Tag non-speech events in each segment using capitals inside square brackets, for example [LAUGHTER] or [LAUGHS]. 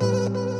Yeah,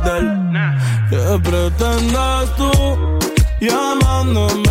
¿Qué pretendes tú llamándome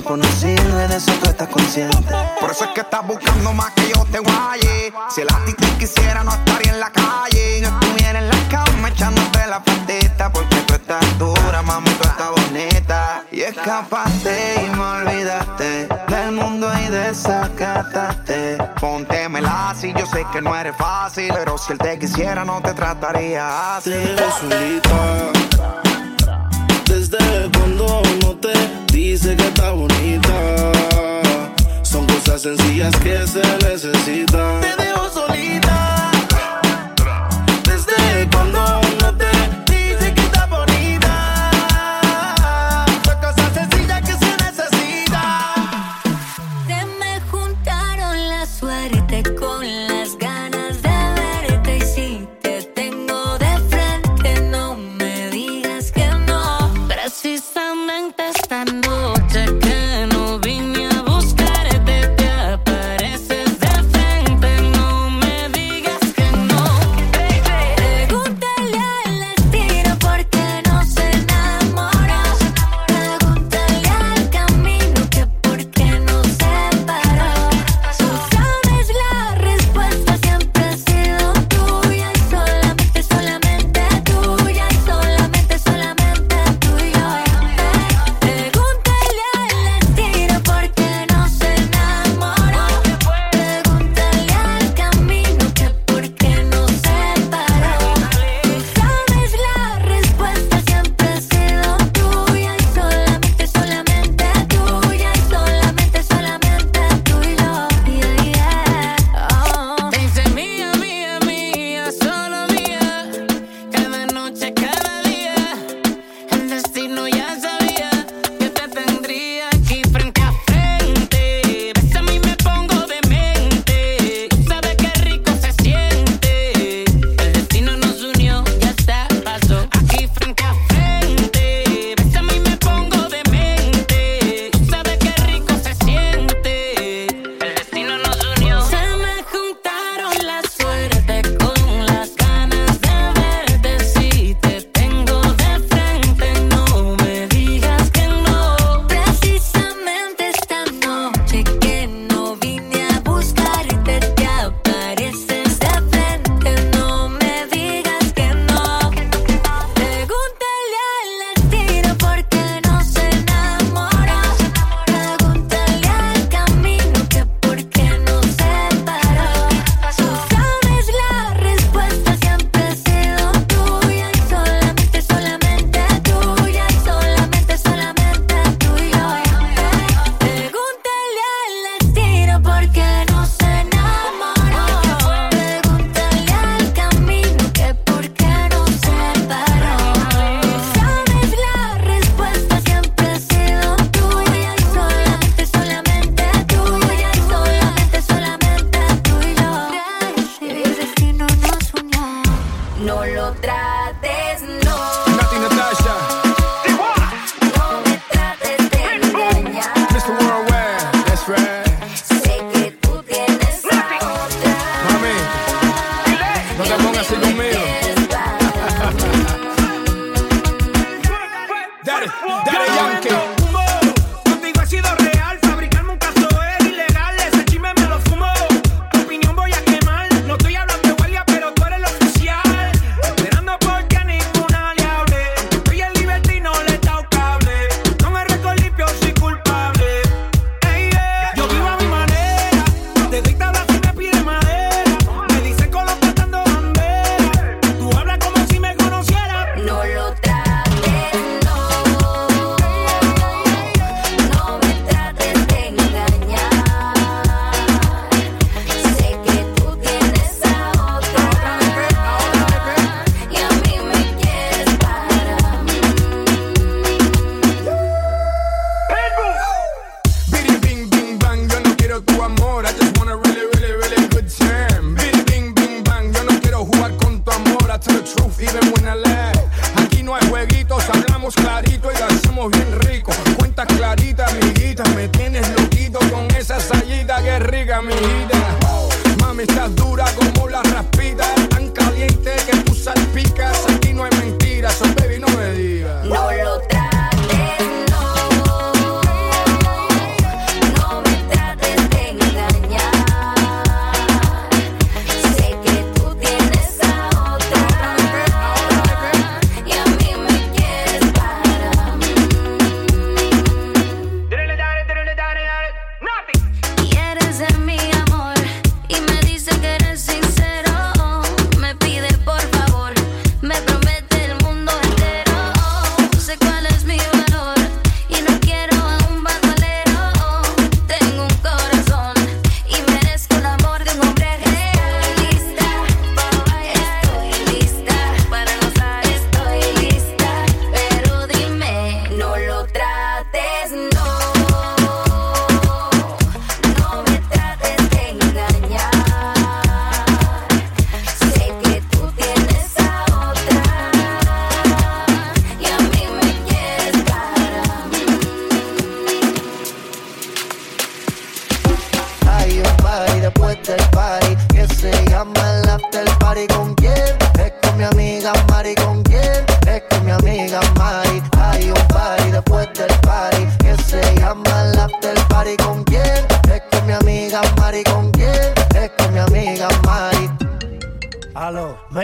tipo no sirve, de eso tú estás consciente. Por eso es que estás buscando más que yo te guaye. Si el ti te quisiera, no estaría en la calle. No estuviera en la cama echándote la patita. Porque tú estás dura, mami, tú estás bonita. Y escapaste y me olvidaste del mundo y desacataste. Póntemela así, yo sé que no eres fácil. Pero si él te quisiera, no te trataría así. Te solita. Desde cuando no te dice que está bonita. Son cosas sencillas que se necesitan. Te dejo solita. Desde cuando no te dice que está bonita. Son cosas sencillas que se necesitan. Se me juntaron la suerte con las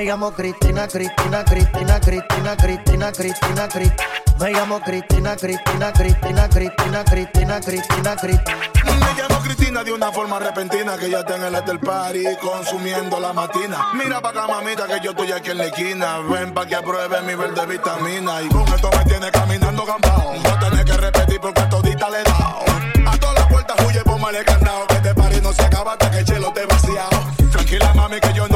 Cristina, Cristina, Cristina, Cristina, Cristina, Cristina. Me llamo Cristina, Cristina, Cristina, Cristina, Cristina, Cristina, Cristina. Me llamo Cristina de una forma repentina que ya está en el del party consumiendo la matina. Mira pa' acá, mamita, que yo estoy aquí en la esquina. Ven pa' que apruebe mi verde vitamina. Y con esto me tiene caminando gambao. No tenés que repetir porque todita le he dado. A todas las puertas huye, mal candado. Que este party no se acaba hasta que el chelo te vaciado. Tranquila, mami, que yo no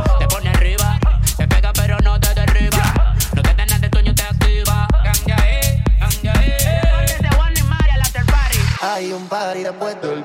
Hay un party después del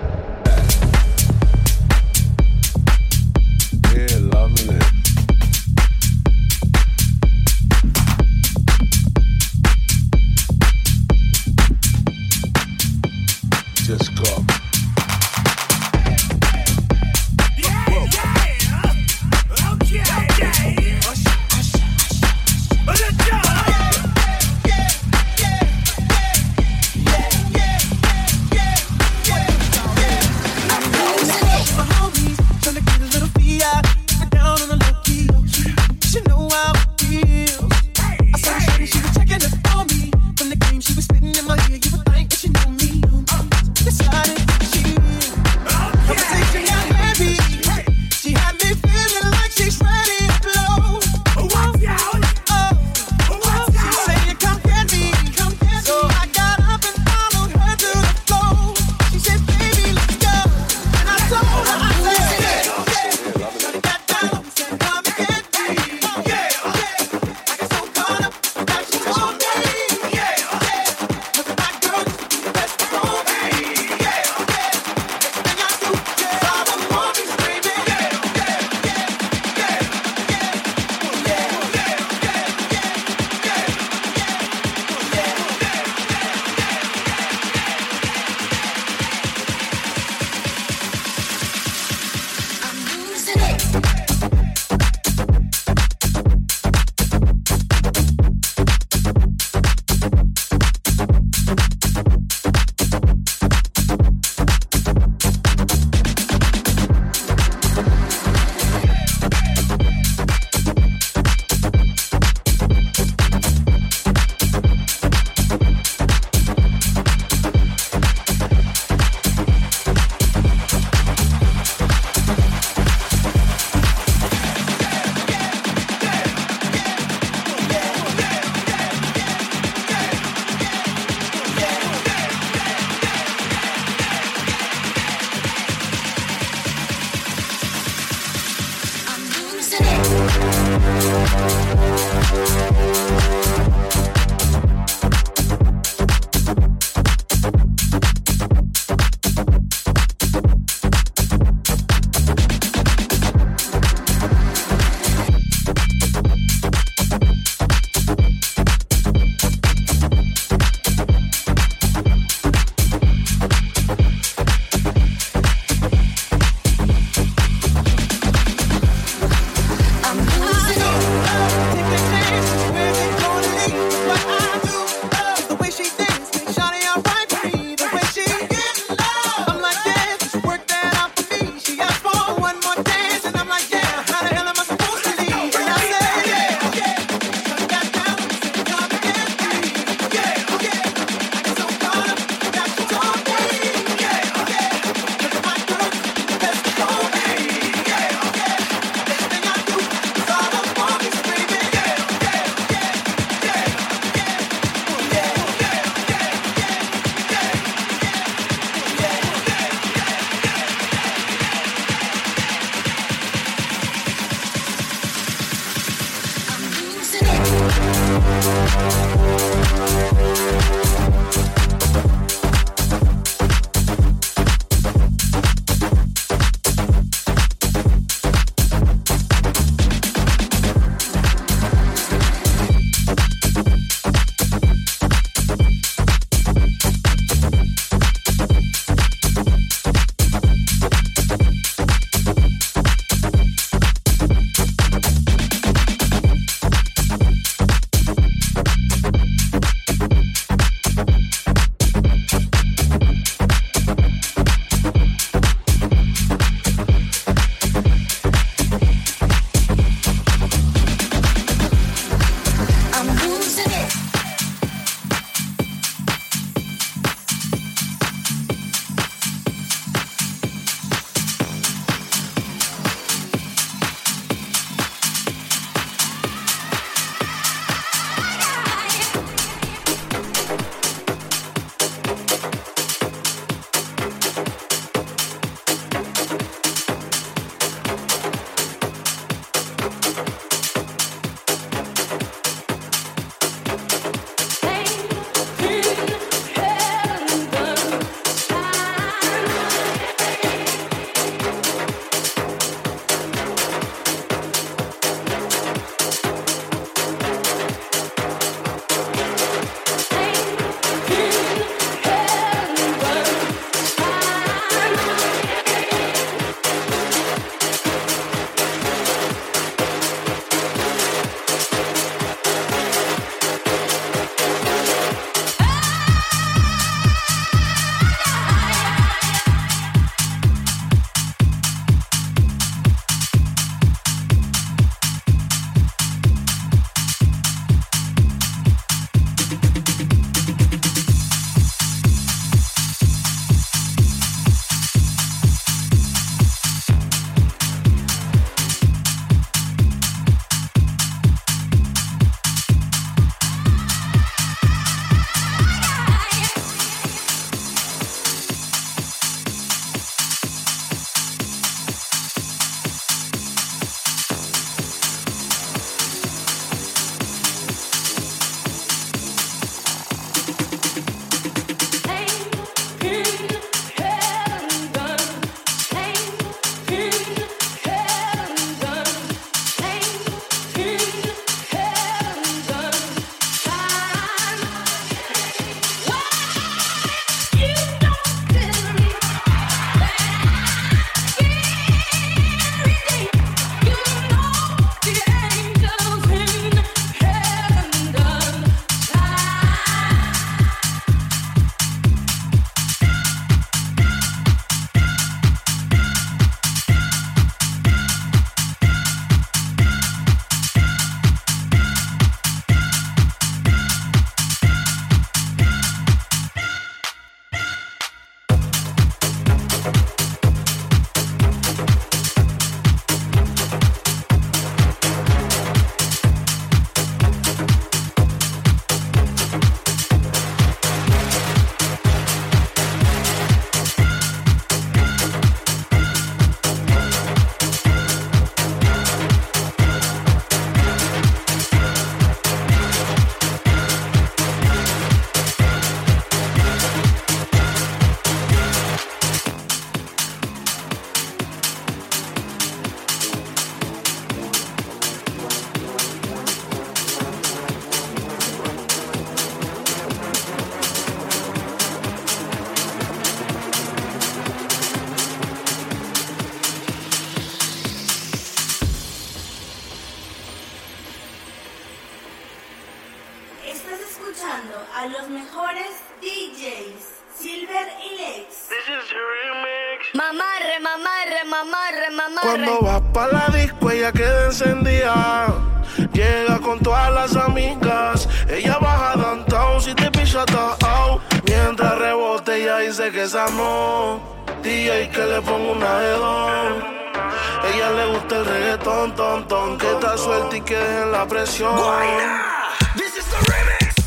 gusta el reggaetón, ton, ton. Que está suelta y que dejen la presión.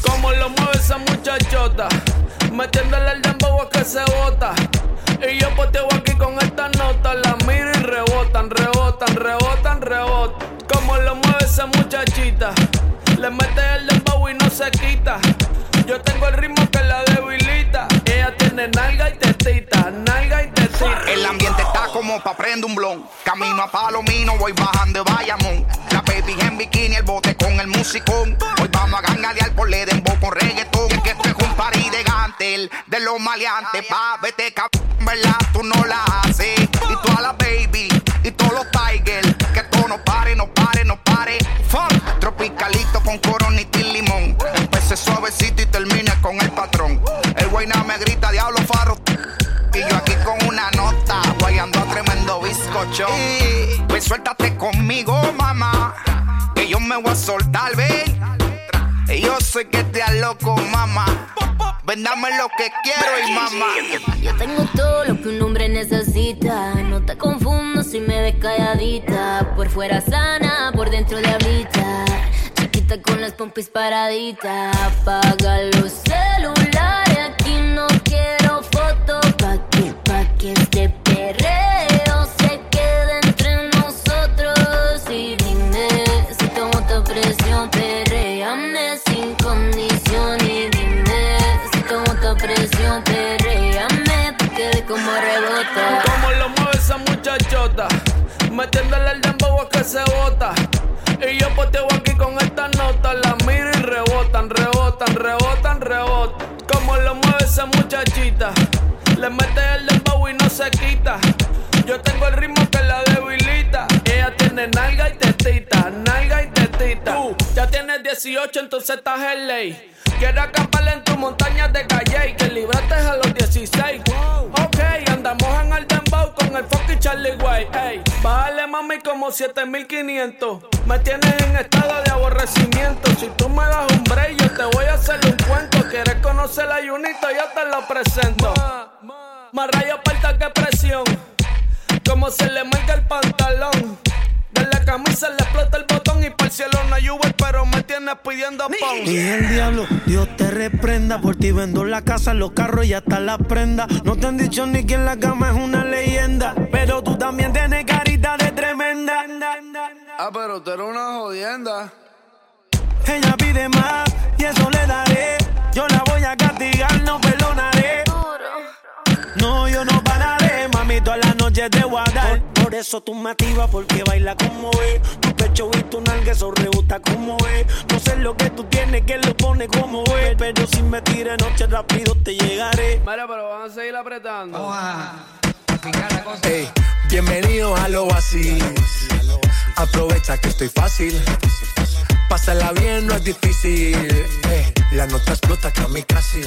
Como lo mueve esa muchachota, metiéndole el dembow a que se bota. Y yo poteo aquí con esta nota, la miro y rebotan, rebotan, rebotan, rebotan. Como lo mueve esa muchachita, le mete el dembow y no se quita. Yo tengo el ritmo que la debilita. Tiene nalga y tetita, nalga y tetita. El ambiente está como pa' prender un blon. Camino a Palomino, voy bajando de Bayamón. La baby en bikini, el bote con el musicón. Hoy vamos a gangalear por Ledembo con reggaetón. Es que esto es un party de gantel, de los maleantes. Pa' vete cabrón, ¿verdad? Tú no la haces. Y toda la baby, y todos los tigers. Que todo no pare, no pare, no pare. Funk, tropicalito con coronita y limón. Empecé suavecito y termine con el patrón. El guayna me grita, bizcocho. Pues suéltate conmigo, mamá. Que yo me voy a soltar, ven. Yo sé que te loco, mamá. Ven, dame lo que quiero y mamá. Yo tengo todo lo que un hombre necesita. No te confundo si me ves calladita. Por fuera sana, por dentro diablita. Chiquita con las pompis paraditas. Apaga los celulares. Aquí no quiero fotos. Pa' que, pa' que este perreo que se bota. Y yo poteo aquí con esta nota, la miro y rebotan, rebotan, rebotan, rebotan. Como lo mueve esa muchachita, le mete el dembow y no se quita. Yo tengo el ritmo que la debilita. Ella tiene nalga y tetita, nalga y tetita. Ya tienes 18, entonces estás en ley. Quiero acampar en tu montaña de calle y que libraste a los 16. Ok, andamos en el dembow con el fucking Charlie Way. Ey, bájale mami como 7500. Me tienes en estado de aborrecimiento. Si tú me das un break, yo te voy a hacer un cuento. ¿Quieres conocer la Junito? Yo te lo presento. Más rayo falta que presión. Como se le marca el pantalón. La camisa le explota el botón y para el cielo no hay Uber, pero me tienes pidiendo pon. Y el diablo, Dios te reprenda. Por ti vendo la casa, los carros y hasta la prenda. No te han dicho ni que en la cama es una leyenda. Pero tú también tienes carita de tremenda. Ah, pero tú eres una jodienda. Ella pide más y eso le daré. Yo la voy a castigar, no perdonaré. No, yo no pararé, mami, las noches te a dar. Por, por eso tú me activas, porque baila como es. Tu pecho y tu nalga, eso rebota como es. No sé lo que tú tienes, que lo pone como es. Pero si me tires noche rápido te llegaré. Mira, pero van a seguir apretando. Ey, bienvenidos a lo así. Aprovecha que estoy fácil. Pásala bien, no es difícil. Ey, la nota explota que a mí casi.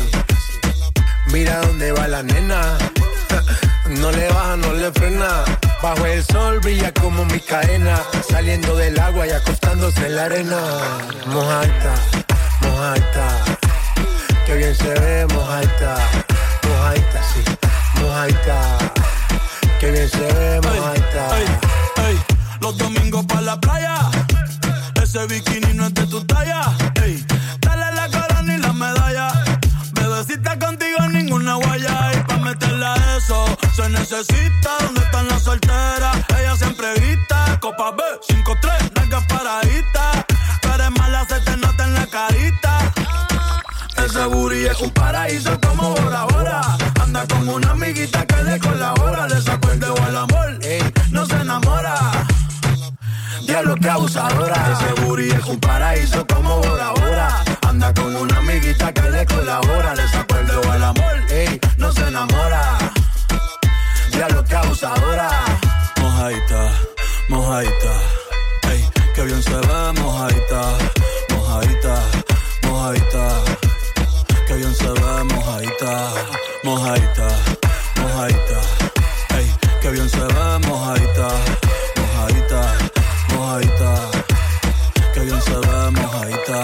Mira dónde va la nena. [LAUGHS] No le baja, no le frena. Bajo el sol brilla como mi cadena. Saliendo del agua y acostándose en la arena. Mojaita, mojaita. Qué bien se ve, mojaita. Mojaita, sí, mojaita. Qué bien se ve, ey, los domingos para la playa. Ese bikini no es de tu talla. Necesita. ¿Dónde están las solteras? Ella siempre grita. Copa B, 5-3, nalgas paraditas. Tú eres mala, se te nota en la carita. Ese booty es un paraíso como Bora Bora. Anda con una amiguita que le colabora. Le sacó el dedo al amor, no se enamora. Diablo que abusadora. Ese booty es un paraíso como Bora Bora. Anda con una amiguita que le colabora. Le mojadita. Ey, que bien se ve mojadita, mojadita, mojadita. Que bien se ve mojadita, mojadita, mojadita. Ey, que bien se ve mojadita, mojadita, mojadita. Que bien se ve mojadita.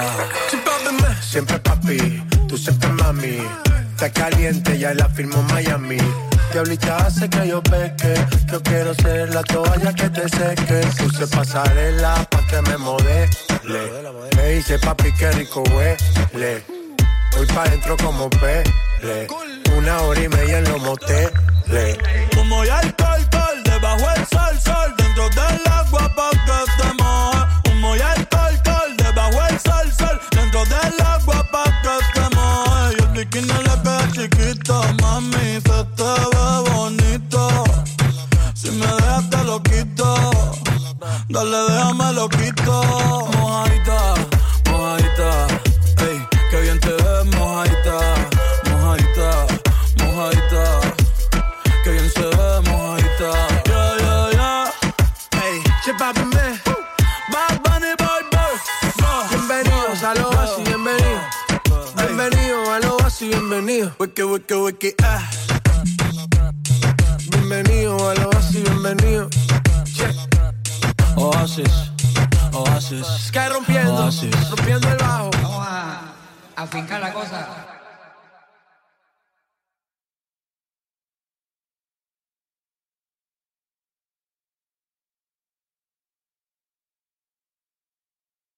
Siempre papi, tú siempre mami. Está caliente, ya la firmó Miami Diablita hace que yo peque. Yo quiero ser la toalla que te seque. Puse pasarela pa' que me modele. Me dice papi que rico huele. Voy pa' dentro como pele. Una hora y media en los moteles. Como ya el col, debajo el sol, sol, dentro del agua mami, se te ve bonito. Si me dejas te lo quito, dale déjame lo quito. Mojadita, Wiki, wiki, wiki, ah. Bienvenido a lo así, bienvenido. Che, Oasis, Oasis. Sky rompiendo, Oasis. rompiendo el bajo. Vamos a afincar la cosa.